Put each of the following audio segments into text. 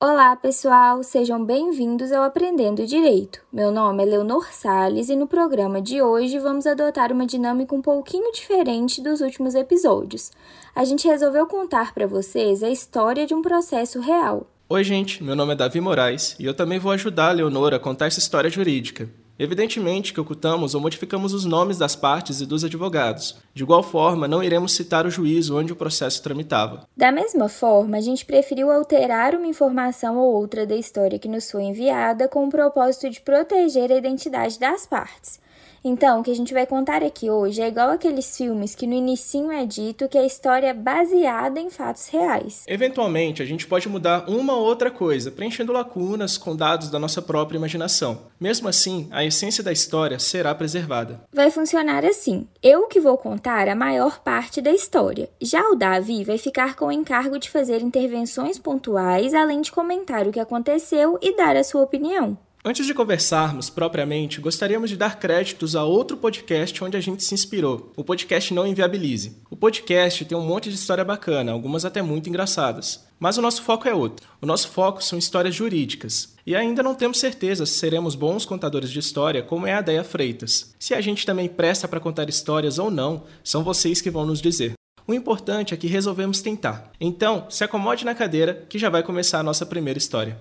Olá, pessoal! Sejam bem-vindos ao Aprendendo Direito. Meu nome é Leonor Sales e no programa de hoje vamos adotar uma dinâmica um pouquinho diferente dos últimos episódios. A gente resolveu contar para vocês a história de um processo real. Oi, gente, meu nome é Davi Moraes e eu também vou ajudar a Leonor a contar essa história jurídica. Evidentemente que ocultamos ou modificamos os nomes das partes e dos advogados. De igual forma, não iremos citar o juízo onde o processo tramitava. Da mesma forma, a gente preferiu alterar uma informação ou outra da história que nos foi enviada com o propósito de proteger a identidade das partes. Então, o que a gente vai contar aqui hoje é igual aqueles filmes que no inicinho é dito que a história é baseada em fatos reais. Eventualmente, a gente pode mudar uma ou outra coisa, preenchendo lacunas com dados da nossa própria imaginação. Mesmo assim, a essência da história será preservada. Vai funcionar assim. Eu que vou contar a maior parte da história. Já o Davi vai ficar com o encargo de fazer intervenções pontuais, além de comentar o que aconteceu e dar a sua opinião. Antes de conversarmos propriamente, gostaríamos de dar créditos a outro podcast onde a gente se inspirou, o podcast Não Inviabilize. O podcast tem um monte de história bacana, algumas até muito engraçadas. Mas o nosso foco é outro. O nosso foco são histórias jurídicas. E ainda não temos certeza se seremos bons contadores de história, como é a Deia Freitas. Se a gente também presta para contar histórias ou não, são vocês que vão nos dizer. O importante é que resolvemos tentar. Então, se acomode na cadeira que já vai começar a nossa primeira história.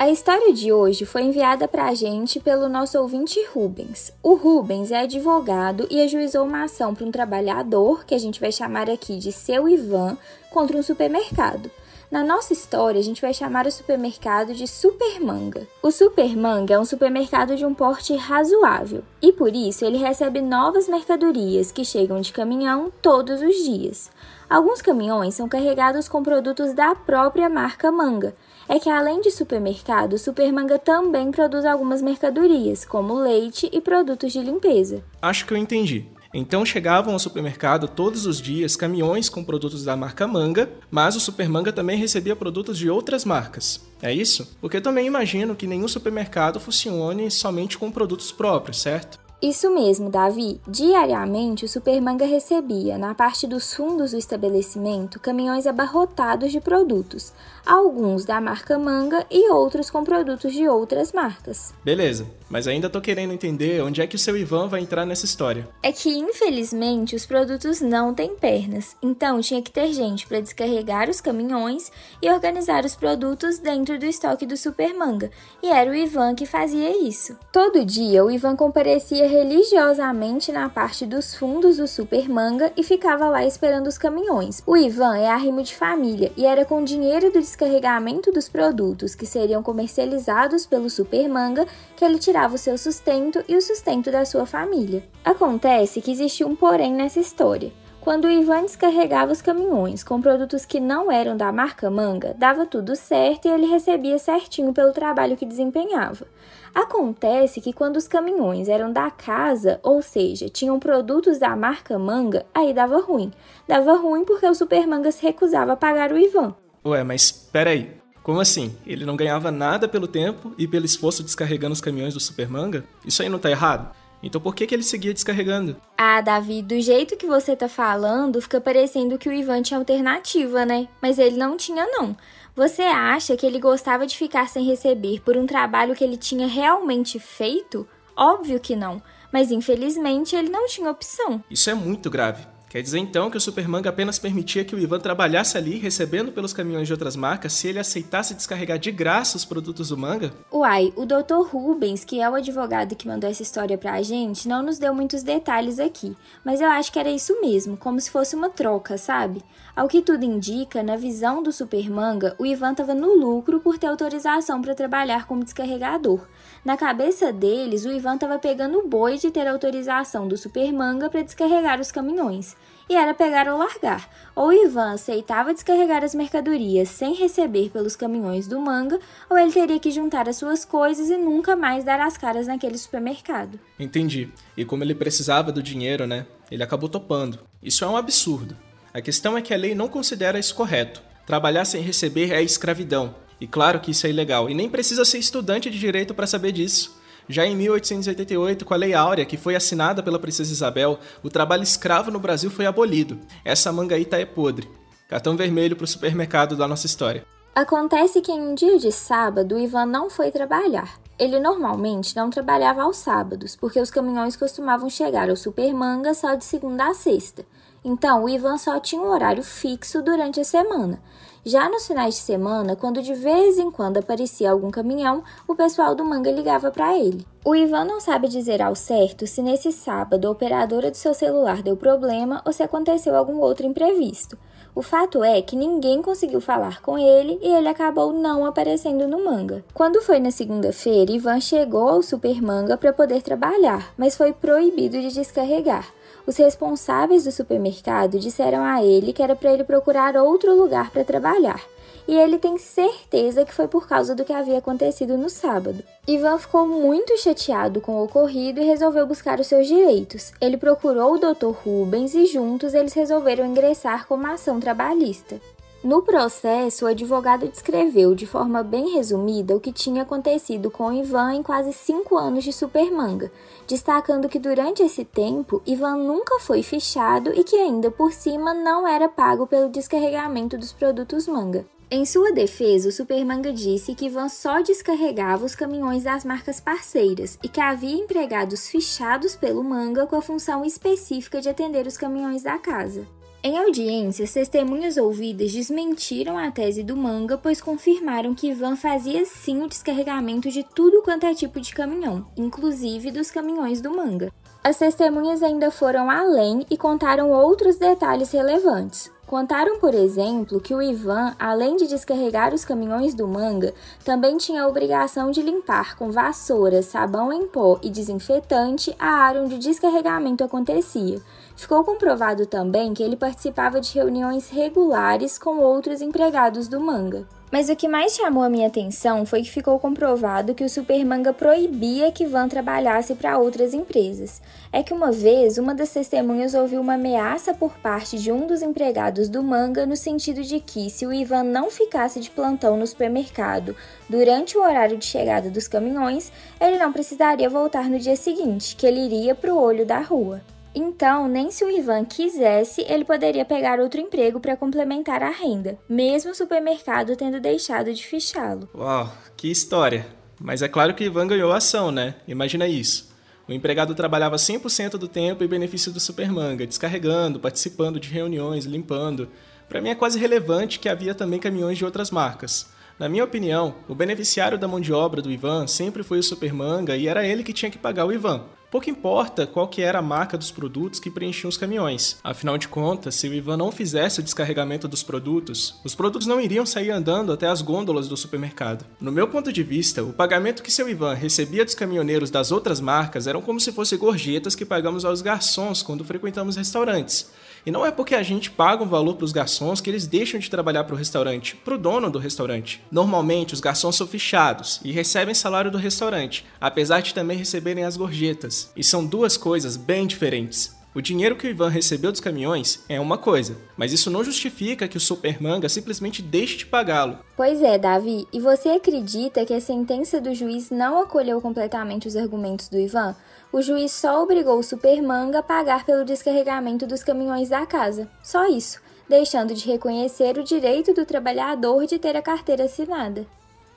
A história de hoje foi enviada para a gente pelo nosso ouvinte Rubens. O Rubens é advogado e ajuizou uma ação para um trabalhador, que a gente vai chamar aqui de seu Ivan, contra um supermercado. Na nossa história, a gente vai chamar o supermercado de Supermanga. O Supermanga é um supermercado de um porte razoável e por isso ele recebe novas mercadorias que chegam de caminhão todos os dias. Alguns caminhões são carregados com produtos da própria marca Manga é que além de supermercado, o Supermanga também produz algumas mercadorias, como leite e produtos de limpeza. Acho que eu entendi. Então chegavam ao supermercado todos os dias caminhões com produtos da marca Manga, mas o Supermanga também recebia produtos de outras marcas. É isso? Porque eu também imagino que nenhum supermercado funcione somente com produtos próprios, certo? Isso mesmo, Davi. Diariamente, o Supermanga recebia, na parte dos fundos do estabelecimento, caminhões abarrotados de produtos, alguns da marca Manga e outros com produtos de outras marcas. Beleza, mas ainda tô querendo entender onde é que o seu Ivan vai entrar nessa história. É que, infelizmente, os produtos não têm pernas, então tinha que ter gente para descarregar os caminhões e organizar os produtos dentro do estoque do Supermanga, e era o Ivan que fazia isso. Todo dia, o Ivan comparecia religiosamente na parte dos fundos do Super Manga e ficava lá esperando os caminhões. O Ivan é arrimo de família e era com dinheiro do descarregamento dos produtos que seriam comercializados pelo Super Manga que ele tirava o seu sustento e o sustento da sua família. Acontece que existe um porém nessa história. Quando o Ivan descarregava os caminhões com produtos que não eram da marca Manga, dava tudo certo e ele recebia certinho pelo trabalho que desempenhava. Acontece que quando os caminhões eram da casa, ou seja, tinham produtos da marca Manga, aí dava ruim. Dava ruim porque o Super Manga se recusava a pagar o Ivan. Ué, mas peraí. Como assim? Ele não ganhava nada pelo tempo e pelo esforço descarregando os caminhões do Super Manga? Isso aí não tá errado? Então por que, que ele seguia descarregando? Ah, Davi, do jeito que você tá falando, fica parecendo que o Ivan tinha alternativa, né? Mas ele não tinha, não. Você acha que ele gostava de ficar sem receber por um trabalho que ele tinha realmente feito? Óbvio que não, mas infelizmente ele não tinha opção. Isso é muito grave. Quer dizer então que o Supermanga apenas permitia que o Ivan trabalhasse ali, recebendo pelos caminhões de outras marcas, se ele aceitasse descarregar de graça os produtos do manga? Uai, o Dr. Rubens, que é o advogado que mandou essa história pra gente, não nos deu muitos detalhes aqui, mas eu acho que era isso mesmo, como se fosse uma troca, sabe? Ao que tudo indica, na visão do Supermanga, o Ivan estava no lucro por ter autorização para trabalhar como descarregador. Na cabeça deles, o Ivan estava pegando o boi de ter autorização do Supermanga para descarregar os caminhões. E era pegar ou largar. Ou o Ivan aceitava descarregar as mercadorias sem receber pelos caminhões do manga, ou ele teria que juntar as suas coisas e nunca mais dar as caras naquele supermercado. Entendi. E como ele precisava do dinheiro, né? Ele acabou topando. Isso é um absurdo. A questão é que a lei não considera isso correto. Trabalhar sem receber é escravidão. E claro que isso é ilegal, e nem precisa ser estudante de direito para saber disso. Já em 1888, com a Lei Áurea, que foi assinada pela Princesa Isabel, o trabalho escravo no Brasil foi abolido. Essa manga aí tá é podre. Cartão vermelho pro supermercado da nossa história. Acontece que em um dia de sábado, o Ivan não foi trabalhar. Ele normalmente não trabalhava aos sábados, porque os caminhões costumavam chegar ao Supermanga só de segunda a sexta. Então, o Ivan só tinha um horário fixo durante a semana. Já nos finais de semana, quando de vez em quando aparecia algum caminhão, o pessoal do manga ligava para ele. O Ivan não sabe dizer ao certo se nesse sábado a operadora do seu celular deu problema ou se aconteceu algum outro imprevisto. O fato é que ninguém conseguiu falar com ele e ele acabou não aparecendo no manga. Quando foi na segunda-feira, Ivan chegou ao Super Manga para poder trabalhar, mas foi proibido de descarregar. Os responsáveis do supermercado disseram a ele que era para ele procurar outro lugar para trabalhar. E ele tem certeza que foi por causa do que havia acontecido no sábado. Ivan ficou muito chateado com o ocorrido e resolveu buscar os seus direitos. Ele procurou o Dr. Rubens e juntos eles resolveram ingressar com uma ação trabalhista. No processo, o advogado descreveu de forma bem resumida o que tinha acontecido com Ivan em quase cinco anos de Supermanga, destacando que durante esse tempo Ivan nunca foi fichado e que ainda por cima não era pago pelo descarregamento dos produtos manga. Em sua defesa, o Supermanga disse que Ivan só descarregava os caminhões das marcas parceiras e que havia empregados fichados pelo Manga com a função específica de atender os caminhões da casa. Em audiências, testemunhas ouvidas desmentiram a tese do manga, pois confirmaram que Ivan fazia sim o descarregamento de tudo quanto é tipo de caminhão, inclusive dos caminhões do manga. As testemunhas ainda foram além e contaram outros detalhes relevantes. Contaram, por exemplo, que o Ivan, além de descarregar os caminhões do manga, também tinha a obrigação de limpar com vassoura, sabão em pó e desinfetante a área onde o descarregamento acontecia. Ficou comprovado também que ele participava de reuniões regulares com outros empregados do manga. Mas o que mais chamou a minha atenção foi que ficou comprovado que o Supermanga proibia que Van trabalhasse para outras empresas. É que uma vez, uma das testemunhas ouviu uma ameaça por parte de um dos empregados do Manga no sentido de que, se o Ivan não ficasse de plantão no supermercado durante o horário de chegada dos caminhões, ele não precisaria voltar no dia seguinte, que ele iria para o olho da rua. Então, nem se o Ivan quisesse, ele poderia pegar outro emprego para complementar a renda, mesmo o supermercado tendo deixado de fichá-lo. Uau, que história! Mas é claro que Ivan ganhou a ação, né? Imagina isso. O empregado trabalhava 100% do tempo em benefício do Supermanga, descarregando, participando de reuniões, limpando. Para mim é quase relevante que havia também caminhões de outras marcas. Na minha opinião, o beneficiário da mão de obra do Ivan sempre foi o Supermanga e era ele que tinha que pagar o Ivan. Pouco importa qual que era a marca dos produtos que preenchiam os caminhões. Afinal de contas, se o Ivan não fizesse o descarregamento dos produtos, os produtos não iriam sair andando até as gôndolas do supermercado. No meu ponto de vista, o pagamento que seu Ivan recebia dos caminhoneiros das outras marcas eram como se fossem gorjetas que pagamos aos garçons quando frequentamos restaurantes. E não é porque a gente paga um valor para os garçons que eles deixam de trabalhar para o restaurante, para o dono do restaurante. Normalmente, os garçons são fichados e recebem salário do restaurante, apesar de também receberem as gorjetas. E são duas coisas bem diferentes. O dinheiro que o Ivan recebeu dos caminhões é uma coisa, mas isso não justifica que o Supermanga simplesmente deixe de pagá-lo. Pois é, Davi, e você acredita que a sentença do juiz não acolheu completamente os argumentos do Ivan? O juiz só obrigou o Supermanga a pagar pelo descarregamento dos caminhões da casa. Só isso, deixando de reconhecer o direito do trabalhador de ter a carteira assinada.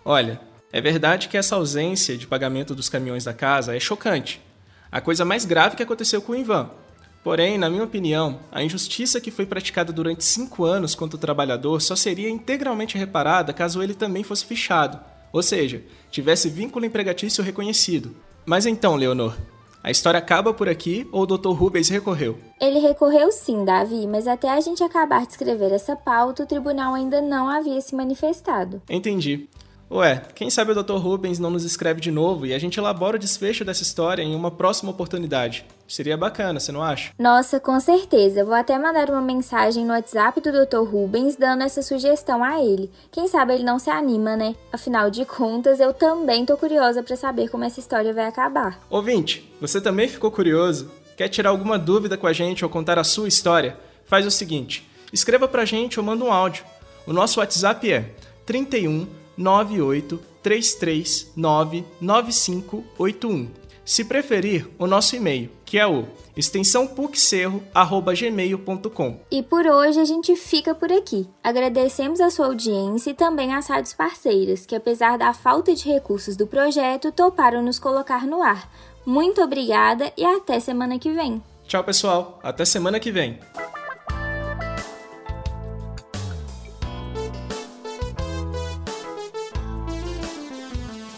Olha, é verdade que essa ausência de pagamento dos caminhões da casa é chocante. A coisa mais grave que aconteceu com o Ivan Porém, na minha opinião, a injustiça que foi praticada durante cinco anos contra o trabalhador só seria integralmente reparada caso ele também fosse fichado, ou seja, tivesse vínculo empregatício reconhecido. Mas então, Leonor, a história acaba por aqui ou o Dr. Rubens recorreu? Ele recorreu sim, Davi, mas até a gente acabar de escrever essa pauta, o tribunal ainda não havia se manifestado. Entendi. Ué, quem sabe o Dr. Rubens não nos escreve de novo e a gente elabora o desfecho dessa história em uma próxima oportunidade. Seria bacana, você não acha? Nossa, com certeza. Vou até mandar uma mensagem no WhatsApp do Dr. Rubens dando essa sugestão a ele. Quem sabe ele não se anima, né? Afinal de contas, eu também tô curiosa para saber como essa história vai acabar. Ouvinte, você também ficou curioso? Quer tirar alguma dúvida com a gente ou contar a sua história? Faz o seguinte escreva pra gente ou manda um áudio. O nosso WhatsApp é 31 98 339 9581. Se preferir, o nosso e-mail, que é o extensãopuccerro@gmail.com. E por hoje a gente fica por aqui. Agradecemos a sua audiência e também às rádios parceiras, que apesar da falta de recursos do projeto, toparam nos colocar no ar. Muito obrigada e até semana que vem. Tchau, pessoal. Até semana que vem.